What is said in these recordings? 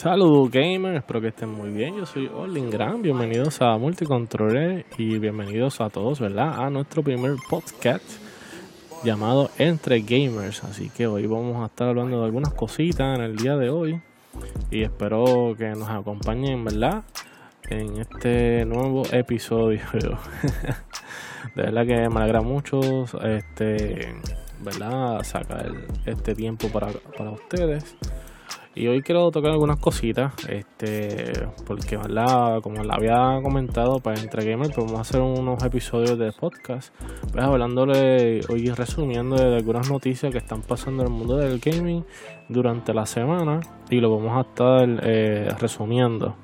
Saludos gamers, espero que estén muy bien. Yo soy Olin Gran, bienvenidos a Multicontroller y bienvenidos a todos, ¿verdad? A nuestro primer podcast llamado Entre Gamers. Así que hoy vamos a estar hablando de algunas cositas en el día de hoy y espero que nos acompañen, ¿verdad? En este nuevo episodio. de verdad que me alegra mucho este, ¿verdad? Sacar este tiempo para, para ustedes. Y hoy quiero tocar algunas cositas, este, porque ¿verdad? como la había comentado para Entre Gamers, pues vamos a hacer unos episodios de podcast, pues hablándole hoy resumiendo de algunas noticias que están pasando en el mundo del gaming durante la semana y lo vamos a estar eh, resumiendo.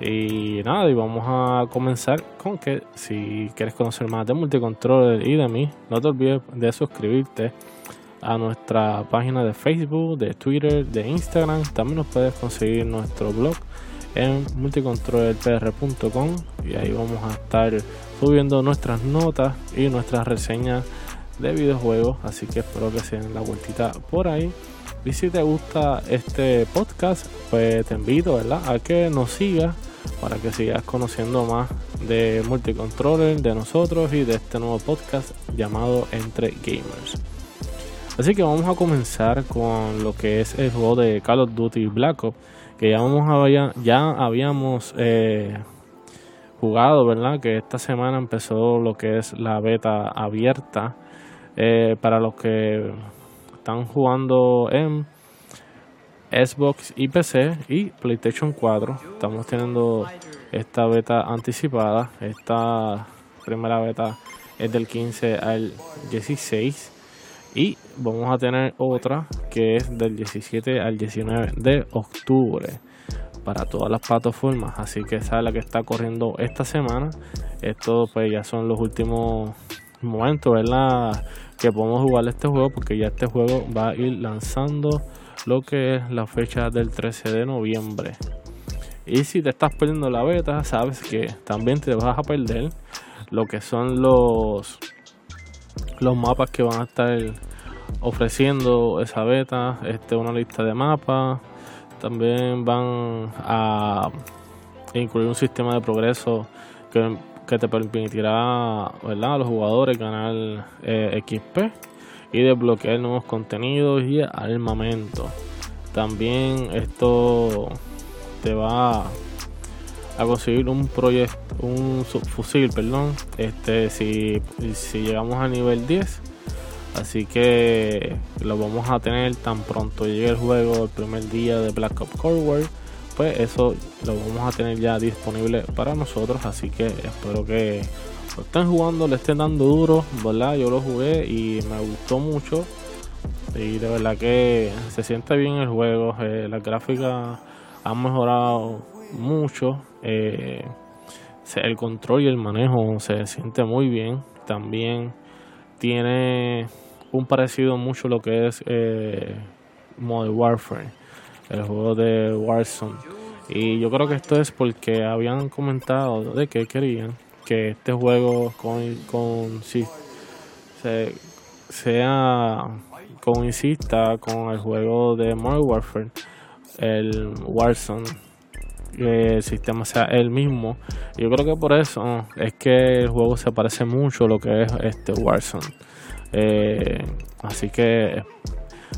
Y nada, y vamos a comenzar con que si quieres conocer más de Multicontroller y de mí, no te olvides de suscribirte a nuestra página de Facebook, de Twitter, de Instagram. También nos puedes conseguir nuestro blog en multicontrollerpr.com y ahí vamos a estar subiendo nuestras notas y nuestras reseñas de videojuegos. Así que espero que se den la vueltita por ahí. Y si te gusta este podcast, pues te invito ¿verdad? a que nos sigas para que sigas conociendo más de Multicontroller, de nosotros y de este nuevo podcast llamado Entre Gamers. Así que vamos a comenzar con lo que es el juego de Call of Duty Black Ops, que ya, vamos a, ya habíamos eh, jugado, ¿verdad? Que esta semana empezó lo que es la beta abierta eh, para los que están jugando en Xbox y PC y PlayStation 4. Estamos teniendo esta beta anticipada. Esta primera beta es del 15 al 16 y vamos a tener otra que es del 17 al 19 de octubre para todas las plataformas. Así que esa es la que está corriendo esta semana. Esto pues ya son los últimos momentos, ¿verdad? Que podemos jugar este juego porque ya este juego va a ir lanzando lo que es la fecha del 13 de noviembre. Y si te estás perdiendo la beta, sabes que también te vas a perder lo que son los los mapas que van a estar ofreciendo esa beta, este, una lista de mapas. También van a incluir un sistema de progreso que, te permitirá ¿verdad? a los jugadores ganar eh, XP y desbloquear nuevos contenidos y armamento. También esto te va a conseguir un proyecto, un fusil, perdón, este si, si llegamos a nivel 10 Así que lo vamos a tener tan pronto llegue el juego el primer día de Black Ops Cold War. Pues eso lo vamos a tener ya disponible para nosotros. Así que espero que lo estén jugando, le estén dando duro, ¿verdad? Yo lo jugué y me gustó mucho. Y de verdad que se siente bien el juego. Eh, las gráficas han mejorado mucho. Eh, el control y el manejo se siente muy bien. También tiene un parecido mucho lo que es eh, Modern Warfare, el juego de Warzone. Y yo creo que esto es porque habían comentado de que querían que este juego con, con se, sea coincida con el juego de Modern Warfare, el Warzone el sistema sea el mismo. Yo creo que por eso es que el juego se parece mucho a lo que es este Warzone. Eh, así que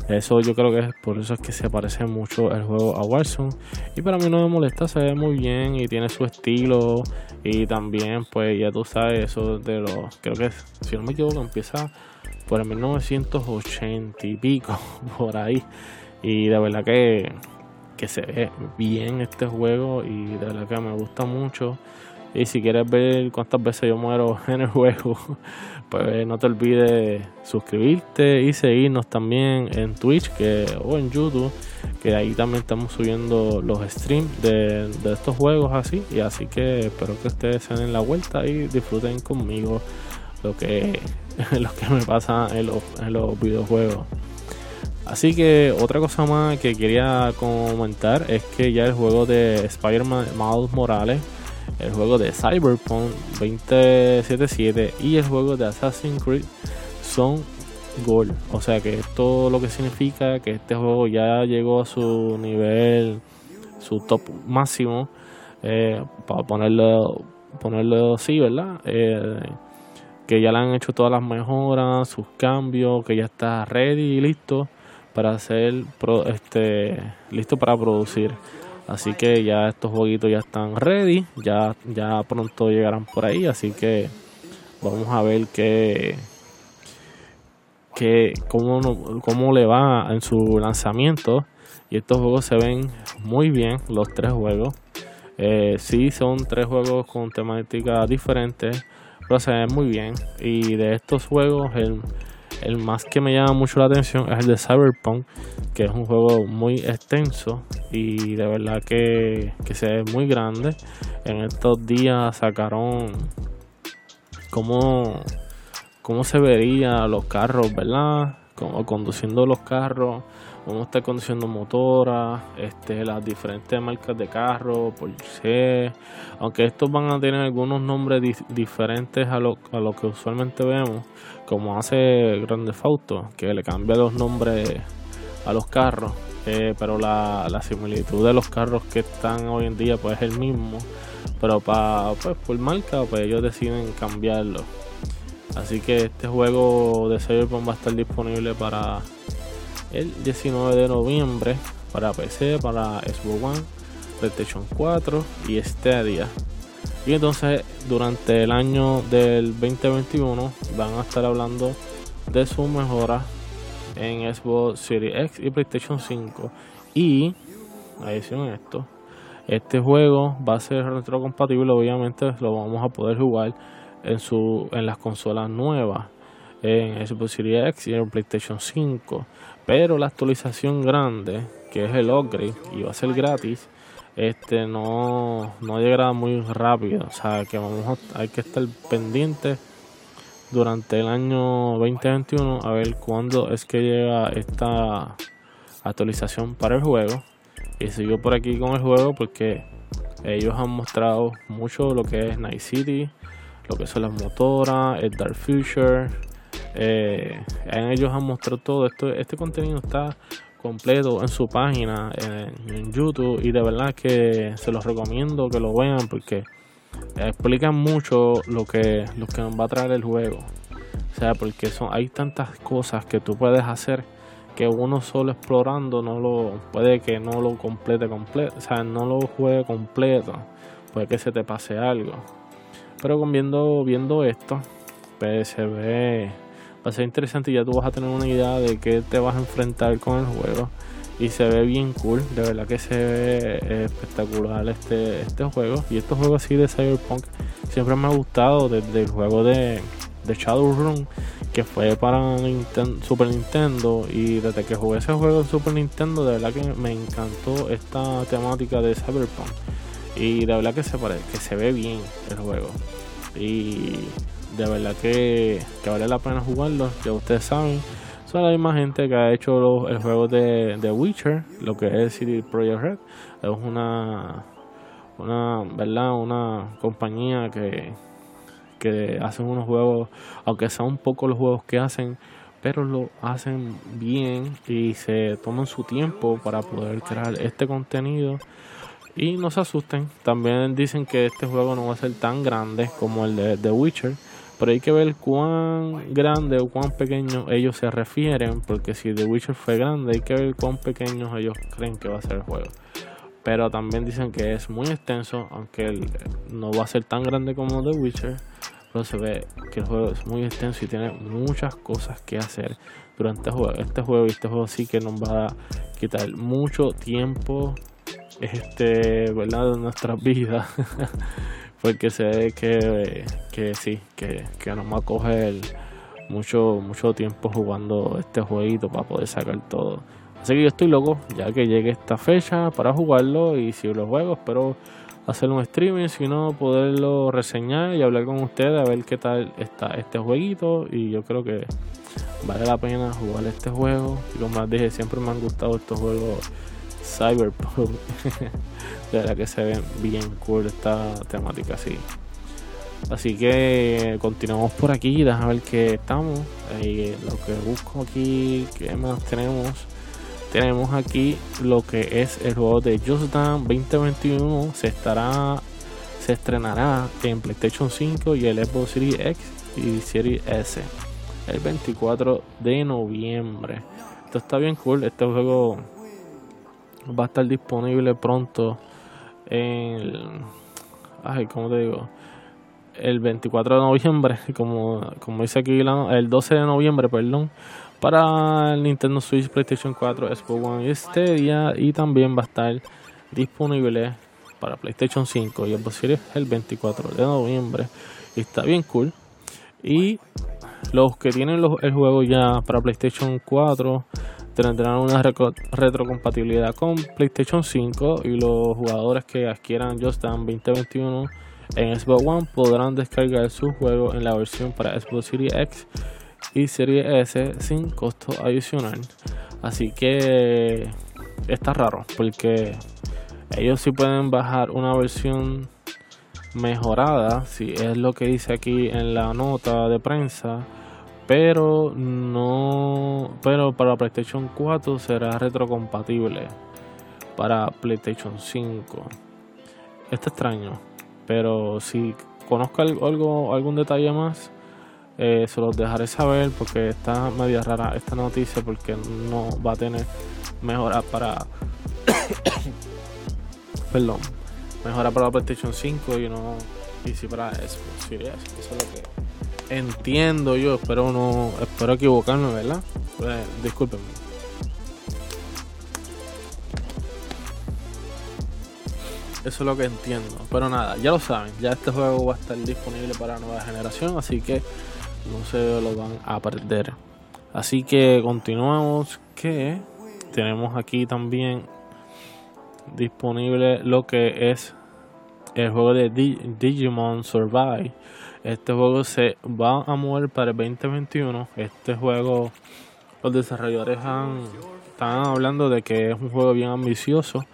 eso yo creo que es por eso es que se parece mucho el juego a Warzone. Y para mí no me molesta, se ve muy bien y tiene su estilo. Y también, pues ya tú sabes, eso de los. Creo que si no me equivoco, empieza por el 1980 y pico, por ahí. Y de verdad que que se ve bien este juego y de verdad que me gusta mucho. Y si quieres ver cuántas veces yo muero en el juego, pues no te olvides suscribirte y seguirnos también en Twitch que, o en YouTube, que ahí también estamos subiendo los streams de, estos juegos así. Y así que espero que ustedes se den la vuelta y disfruten conmigo lo que, lo que me pasa en los, en los videojuegos. Así que otra cosa más que quería comentar es que ya el juego de Spider-Man Miles Morales, el juego de Cyberpunk 2077 y el juego de Assassin's Creed son Gold. O sea que esto lo que significa que este juego ya llegó a su nivel su top máximo, eh, para ponerlo, ponerlo así, ¿verdad? Eh, que ya le han hecho todas las mejoras, sus cambios, que ya está ready y listo para ser este, listo para producir. Así que ya estos jueguitos ya están ready, ya, ya pronto llegarán por ahí, así que vamos a ver qué, qué cómo, cómo le va en su lanzamiento. Y estos juegos se ven muy bien, los tres juegos. Eh, sí, son tres juegos con temáticas diferentes, pero se ven muy bien. Y de estos juegos, el, el más que me llama mucho la atención es el de Cyberpunk, que es un juego muy extenso y de verdad que, se ve muy grande. En estos días sacaron cómo, cómo se vería los carros, ¿verdad? Como conduciendo los carros Vamos a estar conduciendo motoras, este, las diferentes marcas de carro, Porsche, aunque estos van a tener algunos nombres diferentes a lo, a lo que usualmente vemos, como hace Grande Fauto, que le cambia los nombres a los carros, eh, pero la, la, similitud de los carros que están hoy en día pues es el mismo, pero para pues por marca pues ellos deciden cambiarlo. Así que este juego de Cyberpunk va a estar disponible para el 19 de noviembre para PC, para Xbox One, PlayStation 4 y Stadia. Y entonces durante el año del 2021 van a estar hablando de su mejora en Xbox Series X y PlayStation 5. Y adición a esto, este juego va a ser retrocompatible, obviamente lo vamos a poder jugar en su en las consolas nuevas en Xbox Series X y en PlayStation 5. Pero la actualización grande, que es el upgrade y va a ser gratis, este no, no llegará muy rápido. O sea que vamos a, hay que estar pendientes durante el año 2021 a ver cuándo es que llega esta actualización para el juego. Y sigo por aquí con el juego porque ellos han mostrado mucho lo que es Night City, lo que son las motoras, el Dark Future, eh, ellos han mostrado todo esto. Este contenido está completo en su página en, YouTube y de verdad que se los recomiendo que lo vean porque explican mucho lo que, lo que nos va a traer el juego. O sea, porque son, hay tantas cosas que tú puedes hacer que uno solo explorando no lo puede que no lo complete completo, o sea, no lo juegue completo, puede que se te pase algo. Pero viendo, viendo esto, pues se ve va a ser interesante y ya tú vas a tener una idea de qué te vas a enfrentar con el juego. Y se ve bien cool, de verdad que se ve espectacular este, este juego. Y estos juegos así de Cyberpunk siempre me ha gustado desde el juego de, de Shadowrun, que fue para Super Nintendo. Y desde que jugué ese juego en Super Nintendo, de verdad que me encantó esta temática de Cyberpunk. Y de verdad que se, parece, que se ve bien el juego. Y de verdad que, vale la pena jugarlo. Ya ustedes saben, son la misma gente que ha hecho el juego de, de Witcher, lo que es CD Projekt Red. Es una, una, ¿verdad? Una compañía que, que hacen unos juegos, aunque sean un poco los juegos que hacen, pero lo hacen bien y se toman su tiempo para poder crear este contenido. Y no se asusten, también dicen que este juego no va a ser tan grande como el de The Witcher pero hay que ver cuán grande o cuán pequeño ellos se refieren, porque si The Witcher fue grande, hay que ver cuán pequeños ellos creen que va a ser el juego. Pero también dicen que es muy extenso, aunque no va a ser tan grande como The Witcher. Pero se ve que el juego es muy extenso y tiene muchas cosas que hacer durante este juego. y este juego sí que nos va a quitar mucho tiempo este, ¿verdad? de nuestras vidas. porque sé que, que sí, que, que nos va a coger mucho, mucho tiempo jugando este jueguito para poder sacar todo. Así que yo estoy loco, ya que llegue esta fecha para jugarlo y si lo juego espero hacer un streaming, si no poderlo reseñar y hablar con ustedes a ver qué tal está este jueguito y yo creo que vale la pena jugar este juego y como les dije siempre me han gustado estos juegos Cyberpunk. de verdad que se ve bien cool esta temática así. Así que continuamos por aquí, déjame ver que estamos. lo que busco aquí, que más tenemos. tenemos aquí lo que es el juego de Just Dance 2021 se estará se estrenará en PlayStation 5 y el Xbox Series X y Series S el 24 de noviembre. Esto está bien cool, este juego va a estar disponible pronto en ay, ¿cómo te digo? El 24 de noviembre, como, como dice aquí, el 12 de noviembre, perdón, para el Nintendo Switch, PlayStation 4, Xbox One y Stadia. Y también va a estar disponible para PlayStation 5 y Xbox Series el 24 de noviembre. Y está bien cool. Y los que tienen el juego ya para PlayStation 4 tendrán una retrocompatibilidad con PlayStation 5 y los jugadores que adquieran Just Dance 2021 en Xbox One podrán descargar su juego en la versión para Xbox Series X y Series S sin costo adicional. Así que está raro porque ellos sí pueden bajar una versión mejorada, si es lo que dice aquí en la nota de prensa pero no pero para PlayStation 4 será retrocompatible para PlayStation 5 está extraño pero si conozco algo algún detalle más eh, se los dejaré saber porque está media rara esta noticia porque no va a tener mejora para perdón mejora para PlayStation 5 y no y si para Xbox Series eso es lo que entiendo yo, espero no, espero equivocarme, ¿verdad? Discúlpenme. Eso es lo que entiendo. Pero nada, ya lo saben, ya este juego va a estar disponible para nueva generación, así que no se lo van a perder. Así que continuamos que tenemos aquí también disponible lo que es el juego de Digimon Survive este juego se va a mover para el 2021. Este juego, los desarrolladores han, están hablando de que es un juego bien ambicioso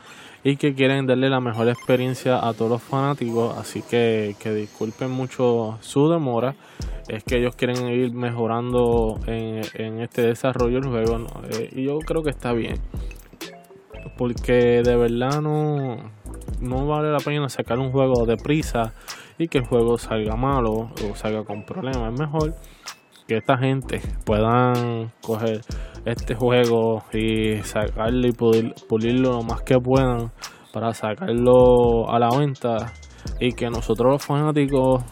y que quieren darle la mejor experiencia a todos los fanáticos. Así que, que disculpen mucho su demora. Es que ellos quieren ir mejorando en, este desarrollo del juego. Eh, y yo creo que está bien. Porque de verdad no, no vale la pena sacar un juego de prisa y que el juego salga malo o salga con problemas. Es mejor que esta gente puedan coger este juego y sacarlo y pulirlo lo más que puedan para sacarlo a la venta y que nosotros los fanáticos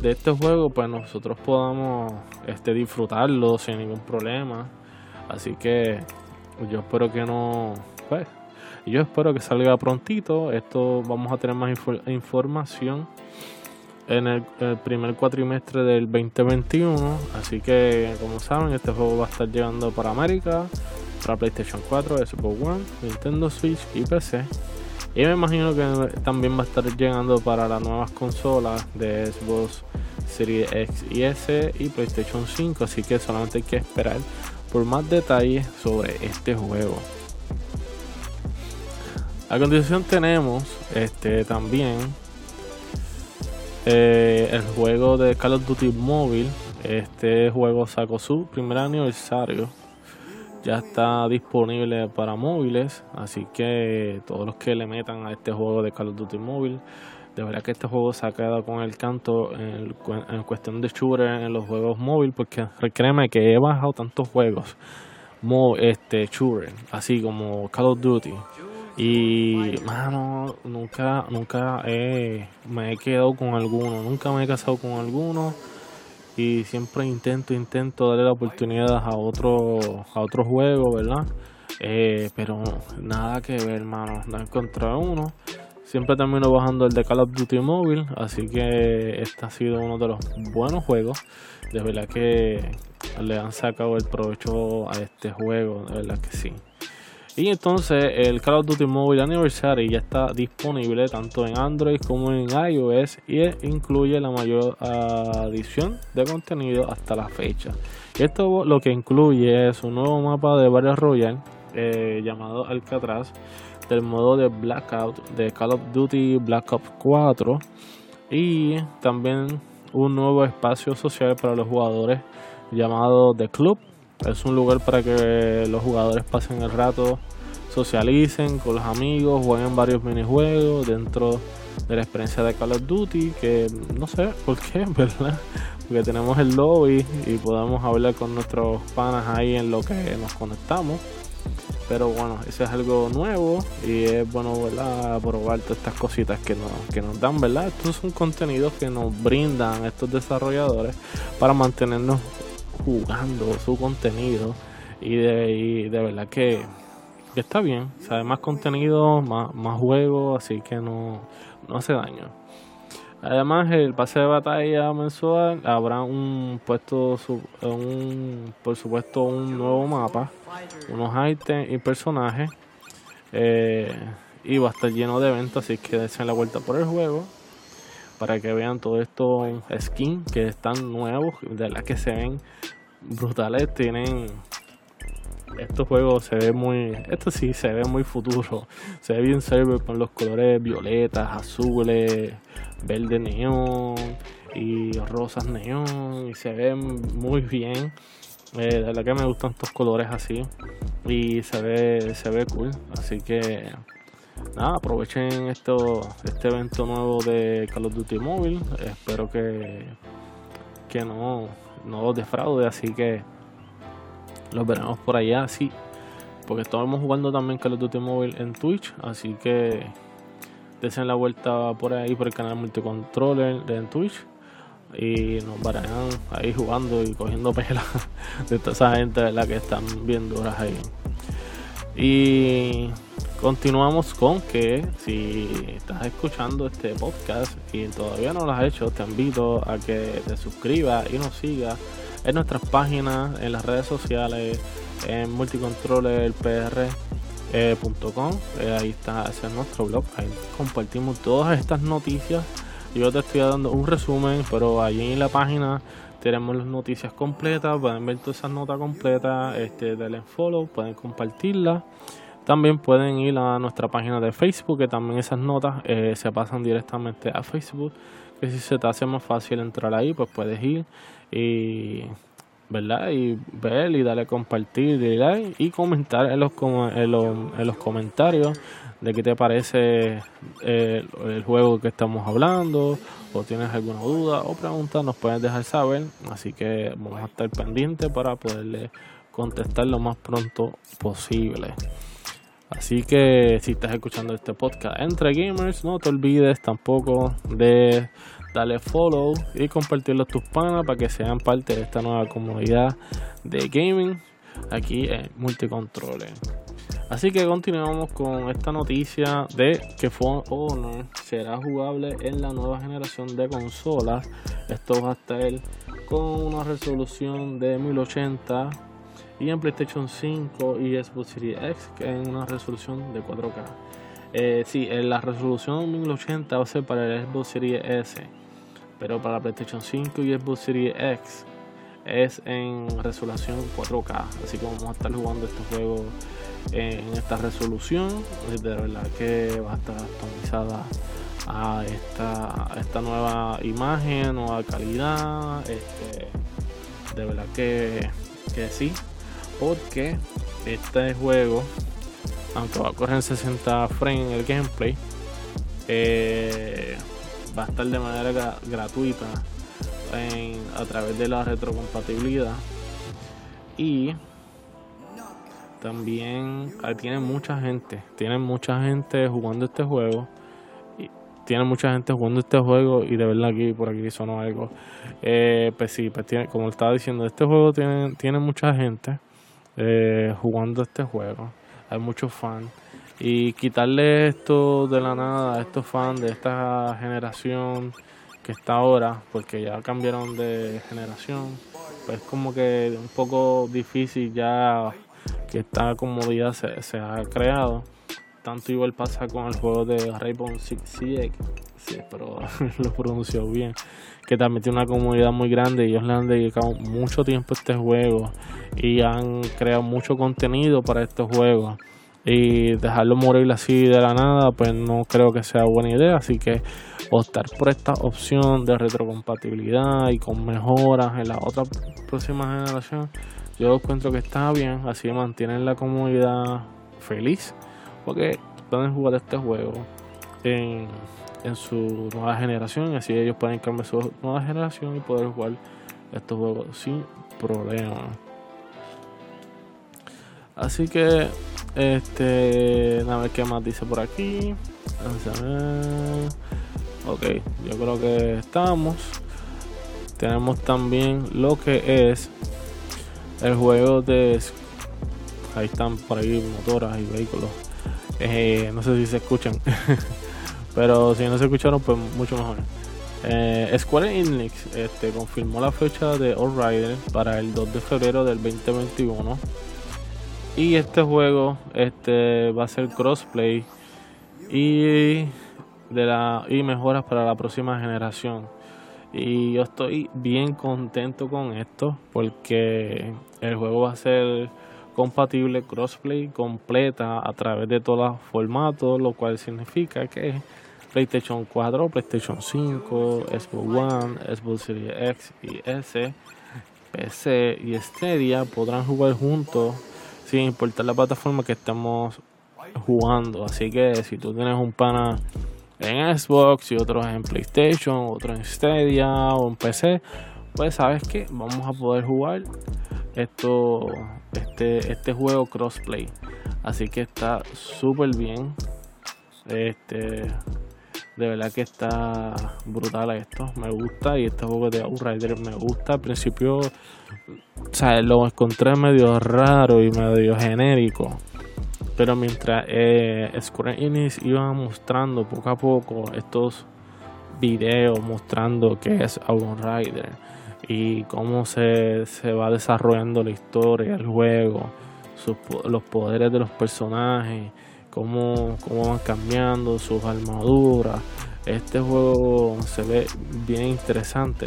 de este juego pues nosotros podamos este disfrutarlo sin ningún problema así que yo espero que no pues yo espero que salga prontito esto vamos a tener más información en el, primer cuatrimestre del 2021. Así que, como saben, este juego va a estar llegando para América, para PlayStation 4, Xbox One, Nintendo Switch y PC. Y me imagino que también va a estar llegando para las nuevas consolas de Xbox Series X y S y PlayStation 5. Así que solamente hay que esperar por más detalles sobre este juego. A continuación tenemos este también eh, el juego de Call of Duty Mobile. Este juego sacó su primer aniversario. Ya está disponible para móviles. Así que todos los que le metan a este juego de Call of Duty Mobile. De verdad que este juego se ha quedado con el canto en, cuestión de shooter en los juegos móviles. Porque créeme que he bajado tantos juegos. este shooter. Así como Call of Duty. Y, mano, nunca, nunca me he quedado con alguno, nunca me he casado con alguno. Y siempre intento, intento darle la oportunidad a otro, a otro juego, ¿verdad? Eh, pero nada que ver, hermano. No he encontrado uno. Siempre termino bajando el de Call of Duty Mobile. Así que este ha sido uno de los buenos juegos. De verdad que le han sacado el provecho a este juego. De verdad que sí. Y entonces el Call of Duty Mobile Anniversary ya está disponible tanto en Android como en iOS y incluye la mayor adición de contenido hasta la fecha. Esto lo que incluye es un nuevo mapa de Battle Royale eh, llamado Alcatraz del modo de Blackout de Call of Duty Black Ops 4 y también un nuevo espacio social para los jugadores llamado The Club es un lugar para que los jugadores pasen el rato, socialicen con los amigos, jueguen varios minijuegos dentro de la experiencia de Call of Duty, que no sé por qué, ¿verdad? Porque tenemos el lobby y podemos hablar con nuestros panas ahí en lo que nos conectamos. Pero bueno, eso es algo nuevo y es bueno, ¿verdad? Probar todas estas cositas que nos, que nos dan, ¿verdad? Estos son contenidos que nos brindan estos desarrolladores para mantenernos jugando su contenido y de, de verdad que, está bien. O sea, más contenido, más, más juegos, así que no, no hace daño. Además, el pase de batalla mensual habrá un puesto, un, por supuesto, un nuevo mapa, unos ítems y personajes. Eh, y va a estar lleno de eventos, así que dense la vuelta por el juego para que vean todos estos skins que están nuevos, de las que se ven brutales. Tienen estos juegos se ve muy, esto sí se ve muy futuro, se ve bien server con los colores violetas, azules, verde neón y rosas neón y se ven muy bien. Eh, de verdad que me gustan estos colores así y se ve se ve cool, así que nada, aprovechen esto este evento nuevo de Call of Duty Mobile, espero que que no no los defraude, así que los veremos por allá, sí. Porque estamos jugando también Call of Duty Mobile en Twitch, así que desen la vuelta por ahí por el canal Multicontroller en Twitch y nos verán ahí jugando y cogiendo pelas de toda esa gente la que están viendo horas ahí. Y continuamos con que si estás escuchando este podcast y todavía no lo has hecho, te invito a que te suscribas y nos sigas en nuestras páginas, en las redes sociales, en multicontrollerpr.com. Eh, ahí está, ese es nuestro blog. Ahí compartimos todas estas noticias. Yo te estoy dando un resumen, pero allí en la página tenemos las noticias completas. Pueden ver todas esas notas completas. Este, denle follow, pueden compartirlas. También pueden ir a nuestra página de Facebook, que también esas notas eh, se pasan directamente a Facebook. Que si se te hace más fácil entrar ahí, pues puedes ir y ¿verdad? Y ver y darle compartir y, comentar en los, en los, en los comentarios de qué te parece eh, el juego que estamos hablando o tienes alguna duda o pregunta nos puedes dejar saber así que vamos a estar pendientes para poderle contestar lo más pronto posible así que si estás escuchando este podcast entre gamers no te olvides tampoco de dale follow y compartirlo a tus panas para que sean parte de esta nueva comunidad de gaming aquí en Multicontroles. Así que continuamos con esta noticia de que Phone Honor será jugable en la nueva generación de consolas. Esto va a estar con una resolución de 1080 y en PlayStation 5 y Xbox Series X en una resolución de 4K. Eh, sí, en la resolución 1080 va a ser para el Xbox Series S pero para PlayStation 5 y Xbox Series X es en resolución 4K. Así que vamos a estar jugando este juego en esta resolución. De verdad que va a estar actualizada a esta, esta nueva imagen, nueva calidad. Este, de verdad que, que sí, porque este juego, aunque va a correr en 60 frames el gameplay, eh, va a estar de manera gratuita a través de la retrocompatibilidad. Y también tiene mucha gente tiene mucha gente jugando este juego y tiene mucha gente jugando este juego y de verdad aquí por aquí sonó algo. Eh, pues sí pues tiene, como estaba diciendo este juego tiene, tiene mucha gente eh, jugando este juego hay muchos fans y quitarle esto de la nada a estos fans de esta generación que está ahora, porque ya cambiaron de generación, pues como que un poco difícil ya que esta comodidad se, ha creado. Tanto igual pasa con el juego de Rainbow Six Siege, sí, pero lo pronunció bien, que también tiene una comunidad muy grande ellos le han dedicado mucho tiempo a este juego y han creado mucho contenido para estos juegos y dejarlo morir así de la nada, pues no creo que sea buena idea. Así que optar por esta opción de retrocompatibilidad y con mejoras en la otra próxima generación, yo encuentro que está bien, así mantienen la comunidad feliz, porque pueden jugar este juego en, en su nueva generación, así ellos pueden cambiar su nueva generación y poder jugar estos juegos sin problema. Así que, este, a ver qué más dice por aquí. Ok, yo creo que estamos. Tenemos también lo que es el juego de. Ahí están por ahí motoras y vehículos. Eh, no sé si se escuchan. Pero si no se escucharon, pues mucho mejor. Eh, Square Enix este, confirmó la fecha de All Rider para el 2 de febrero del 2021. Y este juego este, va a ser crossplay y, de la, y mejoras para la próxima generación. Y yo estoy bien contento con esto porque el juego va a ser compatible crossplay completa a través de todos los formatos, lo cual significa que PlayStation 4, PlayStation 5, Xbox One, Xbox Series X y S, PC y Stadia podrán jugar juntos sin importar la plataforma que estemos jugando. Así que si tú tienes un pana en Xbox y otros en PlayStation, otros en Stadia o en PC, pues sabes que vamos a poder jugar esto, este, este juego crossplay. Así que está súper bien. Este, de verdad que está brutal esto. Me gusta. Y este juego de Outrider me gusta. Al principio, o lo encontré medio raro y medio genérico. Pero mientras eh, Square Enix iba mostrando poco a poco estos videos mostrando que es Outrider y cómo se, se va desarrollando la historia, el juego, los poderes de los personajes cómo, cómo van cambiando sus armaduras. Este juego se ve bien interesante.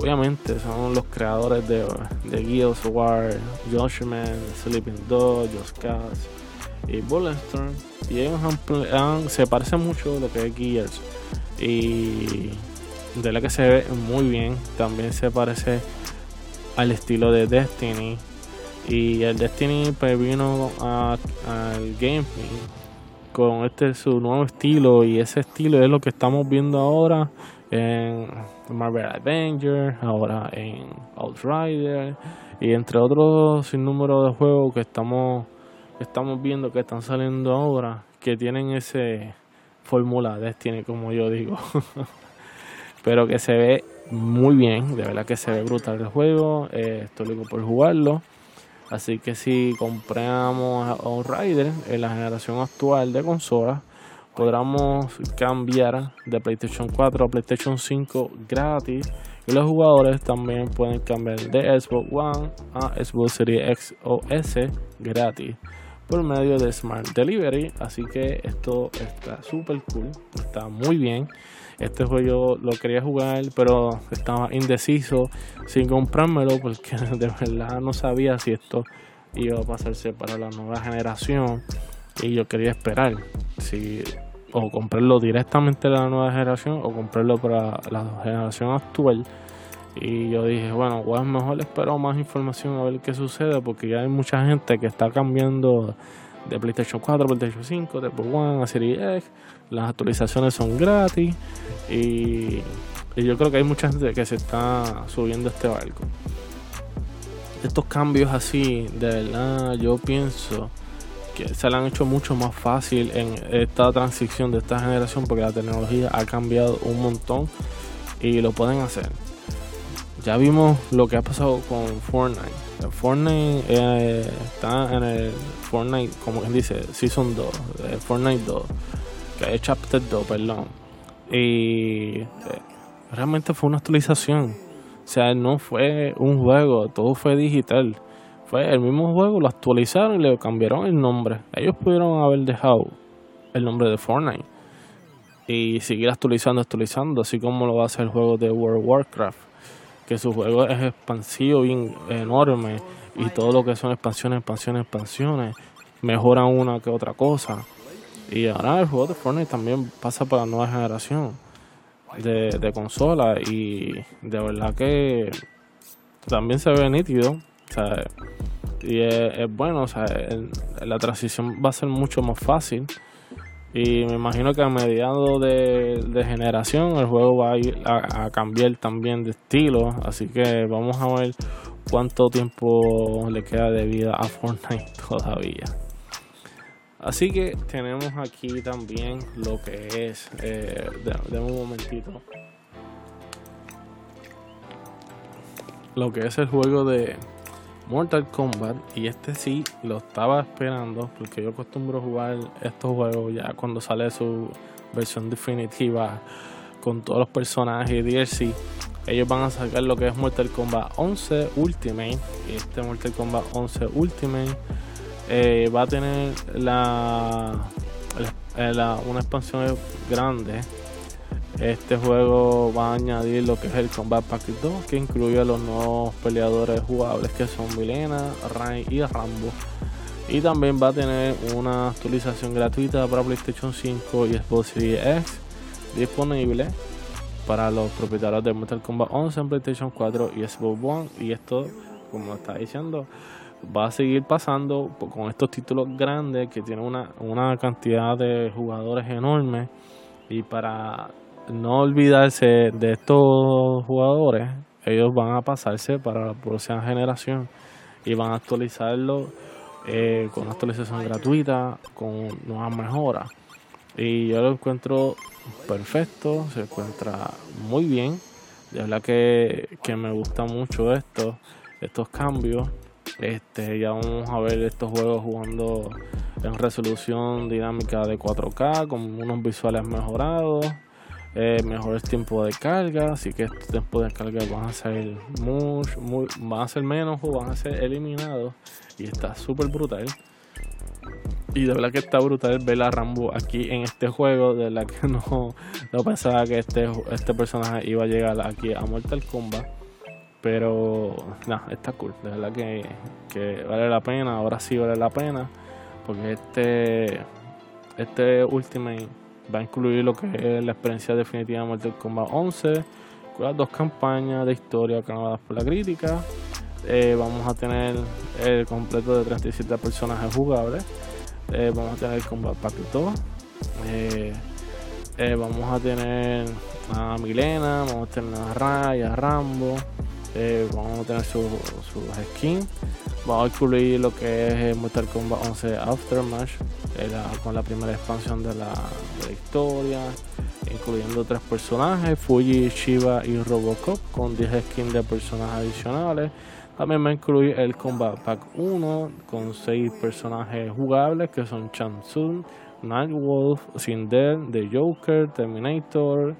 obviamente son los creadores de, de of War, Judgment, Sleeping Dog, Just Cause y Bulletstorm. Y ellos se parece mucho a lo que es Gears. Y de la que se ve muy bien. También se parece al estilo de Destiny y el Destiny pues vino al gameplay con este su nuevo estilo. Y ese estilo es lo que estamos viendo ahora en Marvel Avengers, ahora en Outrider y entre otros sin número de juegos que estamos estamos viendo que están saliendo ahora que tienen ese fórmula Destiny como yo digo. Pero que se ve muy bien de verdad que se ve brutal el juego eh, estoy loco por jugarlo Así que si compramos un Rider en la generación actual de consolas, podremos cambiar de PlayStation 4 a PlayStation 5 gratis. Y los jugadores también pueden cambiar de Xbox One a Xbox Series X o S gratis por medio de Smart Delivery. Así que esto está súper cool, está muy bien. Este juego lo quería jugar, pero estaba indeciso sin comprármelo porque de verdad no sabía si esto iba a pasarse para la nueva generación y yo quería esperar si o comprarlo directamente de la nueva generación o comprarlo para la generación actual y yo dije bueno pues mejor espero más información a ver qué sucede porque ya hay mucha gente que está cambiando de PlayStation 4, PlayStation 5, de One a Series X. Las actualizaciones son gratis y, yo creo que hay mucha gente que se está subiendo a este barco. Estos cambios así, de verdad, yo pienso que se le han hecho mucho más fácil en esta transición de esta generación porque la tecnología ha cambiado un montón y lo pueden hacer. Ya vimos lo que ha pasado con Fortnite Fortnite eh, está en el Fortnite, como quien dice, Season 2, eh, Fortnite 2, que es Chapter 2, perdón. Y realmente fue una actualización. O sea, no fue un juego, todo fue digital. Fue el mismo juego, lo actualizaron y le cambiaron el nombre. Ellos pudieron haber dejado el nombre de Fortnite y seguir actualizando, actualizando, así como lo hacer el juego de World of Warcraft que su juego es expansivo, bien enorme, y todo lo que son expansiones, expansiones, expansiones, mejoran una que otra cosa. Y ahora el juego de Fortnite también pasa para la nueva generación de, de consolas y de verdad que también se ve nítido. y es, bueno, la transición va a ser mucho más fácil. Y me imagino que a mediados de, generación el juego va a ir a, cambiar también de estilo. Así que vamos a ver cuánto tiempo le queda de vida a Fortnite todavía. Así que tenemos aquí también lo que es, eh, de, un momentito, lo que es el juego de Mortal Kombat. Y este sí lo estaba esperando porque yo acostumbro jugar estos juegos ya cuando sale su versión definitiva con todos los personajes y DLC. Ellos van a sacar lo que es Mortal Kombat 11 Ultimate. Y este Mortal Kombat 11 Ultimate eh, va a tener una expansión grande. Este juego va a añadir lo que es el Combat Pack 2, que incluye a los nuevos peleadores jugables que son Milena, Ray y Rambo. Y también va a tener una actualización gratuita para PlayStation 5 y Xbox Series X disponible para los propietarios de Mortal Kombat 11 en PlayStation 4 y Xbox One. Y esto, como está diciendo, va a seguir pasando con estos títulos grandes que tienen una, una cantidad de jugadores enorme. Y para no olvidarse de estos jugadores ellos van a pasarse para la próxima generación y van a actualizarlo eh, con una actualización gratuita con nuevas mejoras. Y yo lo encuentro perfecto se encuentra muy bien. De verdad que, que me gusta mucho esto estos cambios este, ya vamos a ver estos juegos jugando en resolución dinámica de 4K con unos visuales mejorados, eh, mejores tiempos de carga, así que estos tiempos de carga van a ser mucho, muy, van a ser menos o van a ser eliminados y está súper brutal. Y de verdad que está brutal ver a Rambo aquí en este juego. De verdad que no, no pensaba que este, este personaje iba a llegar aquí a Mortal Kombat. Pero, nada, está cool. De verdad que, que, vale la pena. Ahora sí vale la pena. Porque este, este Ultimate va a incluir lo que es la experiencia definitiva de Mortal Kombat 11. Con las dos campañas de historia creadas por la crítica. Eh, vamos a tener el completo de 37 personajes jugables. Eh, vamos a tener el Combat Pack 2. Eh, vamos a tener a Milena, vamos a tener a Ray, a Rambo. Eh, vamos a tener sus su skins. Vamos a incluir lo que es Mortal Kombat 11 Aftermath, eh, con la primera expansión de la, historia, incluyendo tres personajes, Fuji, Shiva y Robocop, con 10 skins de personajes adicionales. También va a incluir el Combat Pack 1 con 6 personajes jugables que son Tsung, Nightwolf, Sindel, The Joker, Terminator,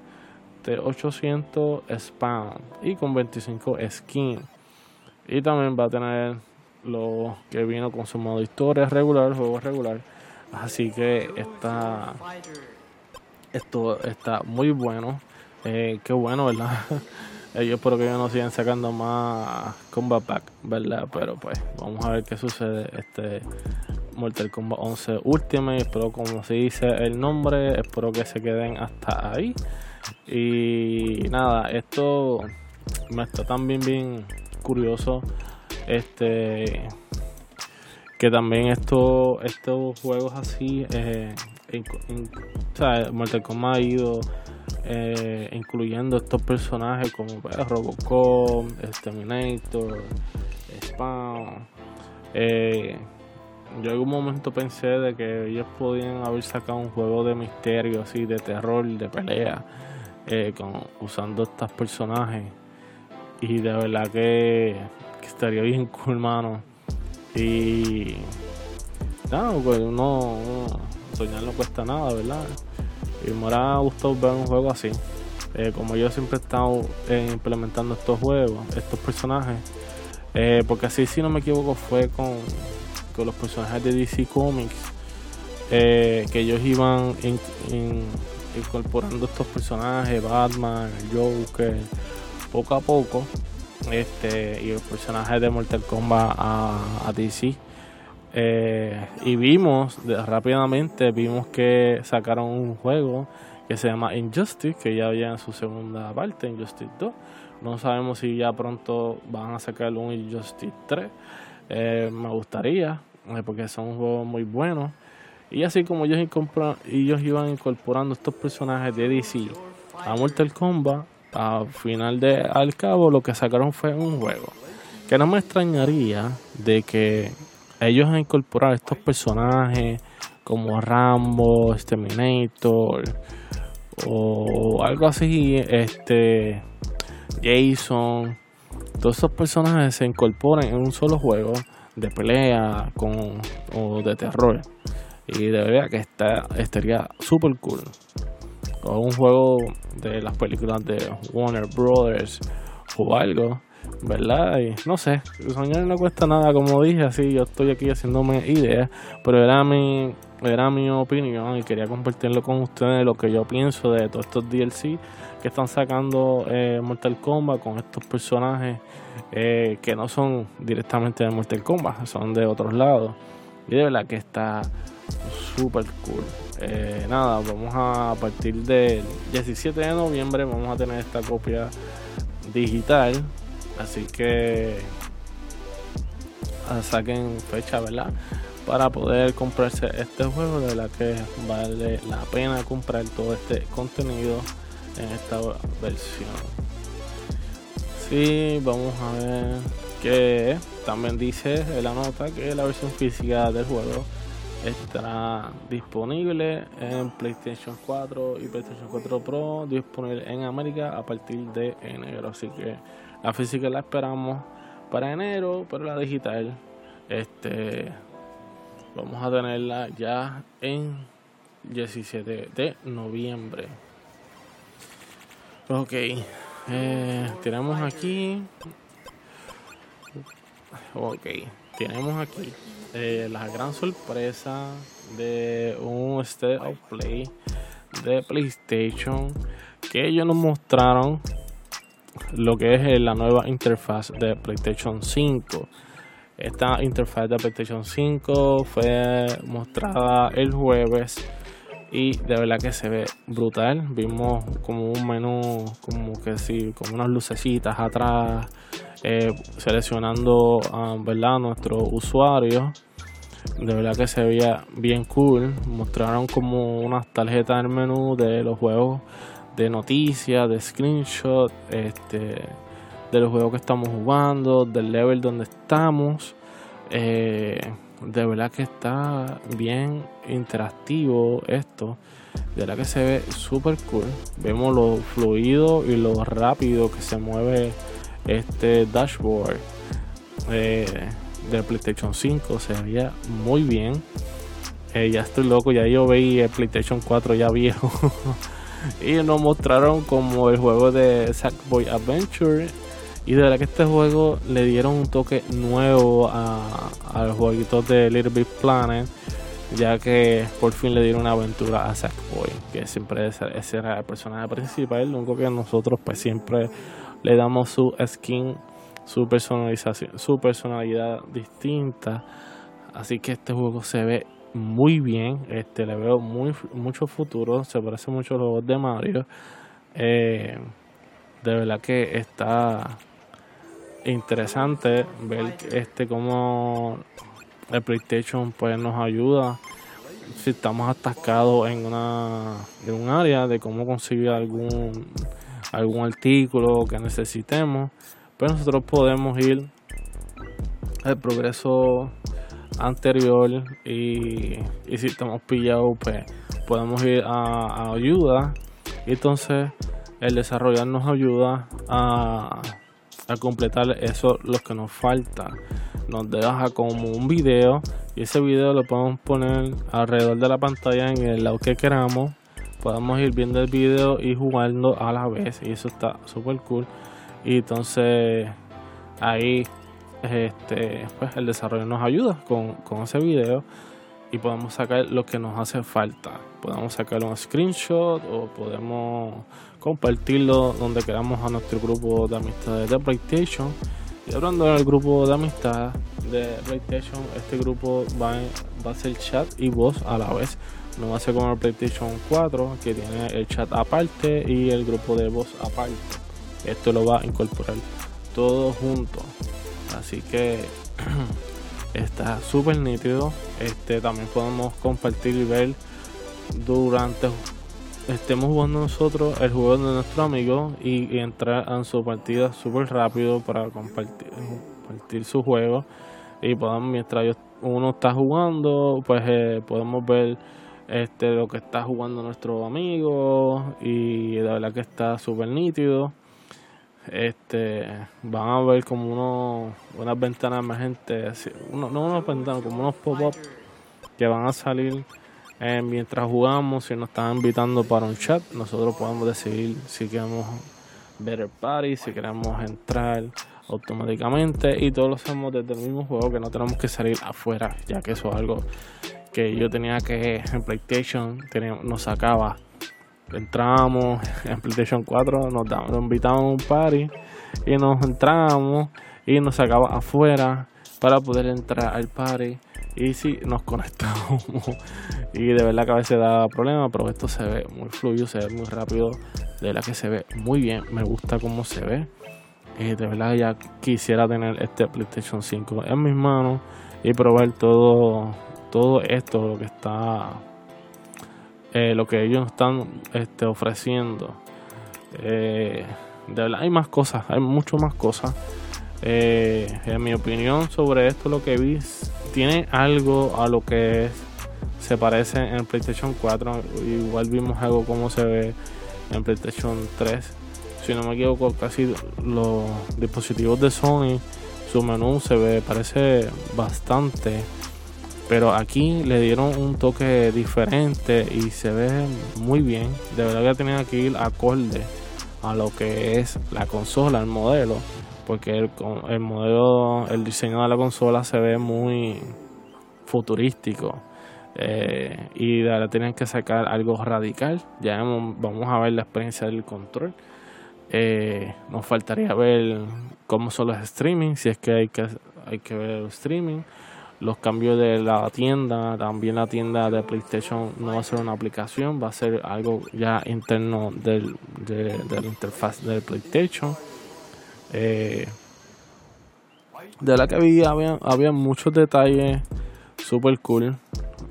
800 spam y con 25 skin. Y también va a tener lo que vino con su modo historia regular, juego regular. Así que está esto está muy bueno. Eh, qué bueno, ¿verdad? Eh, yo espero que ellos no sigan sacando más Combat Pack, ¿verdad? Pero pues vamos a ver qué sucede. Este Mortal Kombat 11 Ultimate. Espero, como se dice el nombre, espero que se queden hasta ahí. Y nada, esto me está también bien curioso. Este que también esto, estos juegos así, eh, o sea, Mortal Kombat ha ido eh, incluyendo estos personajes como pues, Robocop, Terminator, Spawn. Eh, yo en algún momento pensé de que ellos podían haber sacado un juego de misterio así, de terror, de pelea eh, usando estos personajes. Y de verdad que, estaría bien cool, mano. Y nada, pues uno, soñar no cuesta nada, ¿verdad? Y me ha gustado ver un juego así. Eh, como yo siempre he estado eh, implementando estos juegos, estos personajes. porque así, si no me equivoco, fue con, con los personajes de DC Comics. que ellos iban en incorporando estos personajes, Batman, Joker, poco a poco, este, y los personajes de Mortal Kombat a, DC. Eh, y vimos rápidamente, vimos que sacaron un juego que se llama Injustice, que ya había en su segunda parte, Injustice 2. No sabemos si ya pronto van a sacar un Injustice 3. Eh, me gustaría, eh, porque son juegos muy buenos. Y así como ellos, iban incorporando estos personajes de DC a Mortal Kombat, al final de al cabo lo que sacaron fue un juego. Que no me extrañaría de que ellos incorporado estos personajes como Rambo, Terminator o algo así, este Jason, todos esos personajes se incorporan en un solo juego de pelea o de terror. Y de verdad que está, estaría super cool. O un juego de las películas de Warner Brothers o algo, ¿verdad? Y no sé, soñar no cuesta nada, como dije, así yo estoy aquí haciéndome ideas, pero era mi, era mi opinión y quería compartirlo con ustedes lo que yo pienso de todos estos DLC que están sacando eh, Mortal Kombat con estos personajes eh, que no son directamente de Mortal Kombat, son de otros lados. Y de verdad que está súper cool. Eh, nada, vamos a, partir del 17 de noviembre vamos a tener esta copia digital. Así que ah, saquen fecha, ¿verdad? Para poder comprarse este juego, de la que vale la pena comprar todo este contenido en esta versión. Sí, vamos a ver que también dice en la nota que la versión física del juego estará disponible en PlayStation 4 y PlayStation 4 Pro, disponible en América a partir de enero. Así que la física la esperamos para enero, pero la digital, este, vamos a tenerla ya en 17 de noviembre. Ok, eh, tenemos aquí. Ok, tenemos aquí eh, la gran sorpresa de un State of Play de PlayStation que ellos nos mostraron lo que es la nueva interfaz de PlayStation 5. Esta interfaz de PlayStation 5 fue mostrada el jueves y de verdad que se ve brutal. Vimos como un menú, como que sí, como unas lucecitas atrás, eh, seleccionando a ¿verdad? nuestro usuario. De verdad que se veía bien cool. Mostraron como unas tarjetas en el menú de los juegos de noticias, de screenshot, este, de los juegos que estamos jugando, del level donde estamos. Eh, de verdad que está bien interactivo esto. De verdad que se ve súper cool. Vemos lo fluido y lo rápido que se mueve este dashboard eh, del PlayStation 5. Se veía muy bien. Eh, ya estoy loco, ya yo veí el PlayStation 4 ya viejo. y nos mostraron como el juego de Sackboy Adventure y de verdad que este juego le dieron un toque nuevo al jueguito de Little Big Planet, ya que por fin le dieron una aventura a Sackboy, que siempre ese era el personaje principal, lo único que nosotros pues siempre le damos su skin, su personalización, su personalidad distinta. Así que este juego se ve muy bien, este le veo muy mucho futuro, se parece mucho a los de Mario. Eh, de verdad que está interesante ver este como el PlayStation pues nos ayuda si estamos atascados en una en un área de cómo conseguir algún algún artículo que necesitemos pues nosotros podemos ir al progreso anterior y, y si estamos pillados pues podemos ir a, ayuda. Entonces el desarrollar nos ayuda a a completar eso lo que nos falta. Nos deja como un video y ese video lo podemos poner alrededor de la pantalla en el lado que queramos. Podemos ir viendo el video y jugando a la vez y eso está súper cool. Y entonces ahí este pues el desarrollo nos ayuda con, con ese video y podemos sacar lo que nos hace falta podemos sacar un screenshot o podemos compartirlo donde queramos a nuestro grupo de amistades de PlayStation. Y hablando del grupo de amistad de PlayStation, este grupo va, va a ser chat y voz a la vez. No va a ser como el PlayStation 4, que tiene el chat aparte y el grupo de voz aparte. Esto lo va a incorporar todo junto. Así que está súper nítido. Este también podemos compartir y ver durante estemos jugando nosotros el juego de nuestro amigo y, entrar en su partida súper rápido para compartir, compartir su juego y podamos mientras uno está jugando pues eh, podemos ver este lo que está jugando nuestro amigo y de verdad que está súper nítido este van a ver como uno, unas ventanas emergentes uno, no unas ventanas como unos pop-up que van a salir eh, mientras jugamos si nos están invitando para un chat nosotros podemos decidir si queremos ver el party si queremos entrar automáticamente y todos lo hacemos desde el mismo juego que no tenemos que salir afuera ya que eso es algo que yo tenía que en PlayStation nos sacaba entramos en PlayStation 4 nos, nos invitaban a un party y nos entramos y nos sacaba afuera para poder entrar al party. Y si nos conectamos. Y de verdad que a veces da problema pero esto se ve muy fluido se ve muy rápido. De verdad que se ve muy bien me gusta cómo se ve. Y de verdad ya quisiera tener este PlayStation 5 en mis manos y probar todo todo esto que está eh, lo que ellos están este, ofreciendo eh, de verdad hay más cosas hay mucho más cosas eh, en mi opinión sobre esto lo que vi tiene algo a lo que se parece en PlayStation 4 igual vimos algo como se ve en PlayStation 3 si no me equivoco, casi los dispositivos de Sony, su menú se ve, parece bastante. Pero aquí le dieron un toque diferente y se ve muy bien. De verdad que tienen que ir acorde a lo que es la consola, el modelo. Porque el, el modelo, el diseño de la consola se ve muy futurístico. Eh, y de verdad tienen que sacar algo radical. Ya vamos a ver la experiencia del control. Eh, nos faltaría ver cómo son los streaming, si es que hay que, hay que ver el streaming. Los cambios de la tienda, también la tienda de PlayStation no va a ser una aplicación, va a ser algo ya interno del, de, la interfaz del PlayStation. Eh, de la que había, había, había muchos detalles super cool.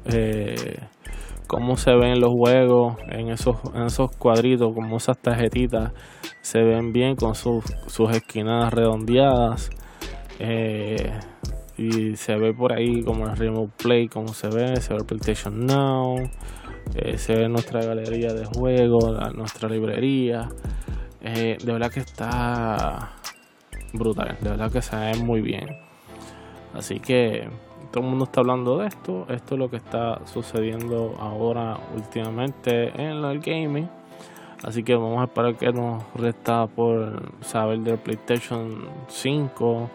Eh, cómo se ven los juegos en esos, en esos cuadritos, como esas tarjetitas se ven bien con sus, sus esquinas redondeadas. Eh, y se ve por ahí como el Remote Play, como se ve, se ve el PlayStation Now, eh, se ve nuestra galería de juegos, nuestra librería. Eh, de verdad que está brutal, de verdad que se ve muy bien. Así que todo el mundo está hablando de esto. Esto es lo que está sucediendo ahora últimamente en el gaming. Así que vamos a esperar que nos resta por saber del PlayStation 5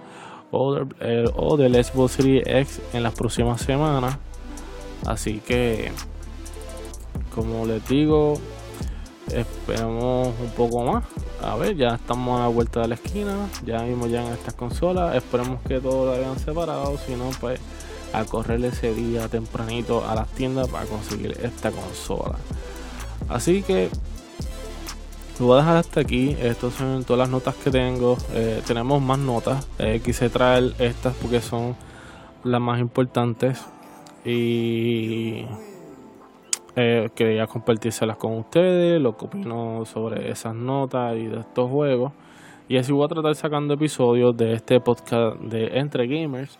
o eh, o del Xbox Series X en las próximas semanas. Así que, como les digo, esperemos un poco más. A ver, ya estamos a la vuelta de la esquina. Ya mismo en estas consolas. Esperemos que todo lo hayan separado. Si no, pues a correr ese día tempranito a las tiendas para conseguir esta consola. Así que lo voy a dejar hasta aquí. Estas son todas las notas que tengo. Eh, tenemos más notas. Eh, quise traer estas porque son las más importantes. Y eh, quería compartírselas con ustedes. Lo que opino sobre esas notas y de estos juegos. Y así voy a tratar sacando episodios de este podcast de Entre Gamers.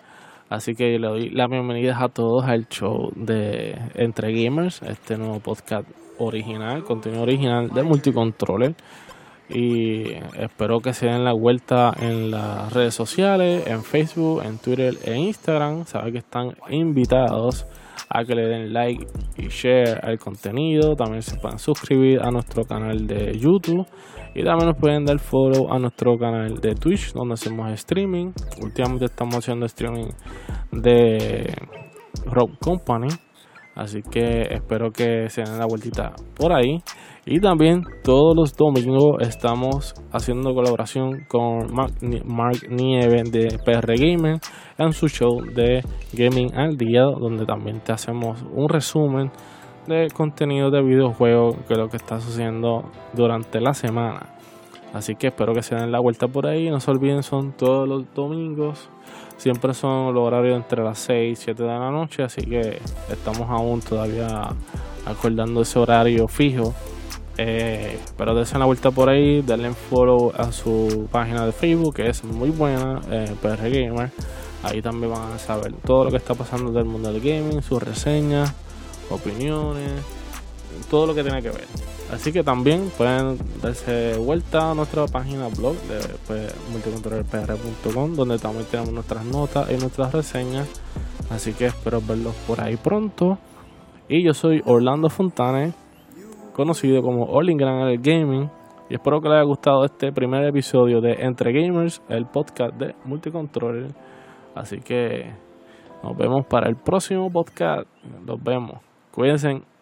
Así que le doy la bienvenida a todos al show de Entre Gamers, este nuevo podcast original, contenido original de Multicontroller. Y espero que se den la vuelta en las redes sociales, en Facebook, en Twitter e Instagram. Saben que están invitados a que le den like y share al contenido. También se pueden suscribir a nuestro canal de YouTube. Y también nos pueden dar follow a nuestro canal de Twitch, donde hacemos streaming. Últimamente estamos haciendo streaming de Rock Company. Así que espero que se den la vueltita por ahí. Y también todos los domingos estamos haciendo colaboración con Mark, Nieve de PR Gamer en su show de Gaming al Día, donde también te hacemos un resumen de contenido de videojuegos que lo que está sucediendo durante la semana. Así que espero que se den la vuelta por ahí. No se olviden, son todos los domingos. Siempre son los horarios entre las 6 y 7 de la noche. Así que estamos aún todavía acordando ese horario fijo. Eh, pero dense la vuelta por ahí, denle follow a su página de Facebook, que es muy buena, eh, PR Gamer. Ahí también van a saber todo lo que está pasando del mundo del gaming, sus reseñas, opiniones, todo lo que tiene que ver. Así que también pueden darse vuelta a nuestra página blog de pues, multicontrollerpr.com donde también tenemos nuestras notas y nuestras reseñas. Así que espero verlos por ahí pronto. Y yo soy Orlando Fontane, conocido como All Gran Gaming. Y espero que les haya gustado este primer episodio de Entre Gamers, el podcast de Multicontroller. Así que nos vemos para el próximo podcast. Nos vemos. Cuídense.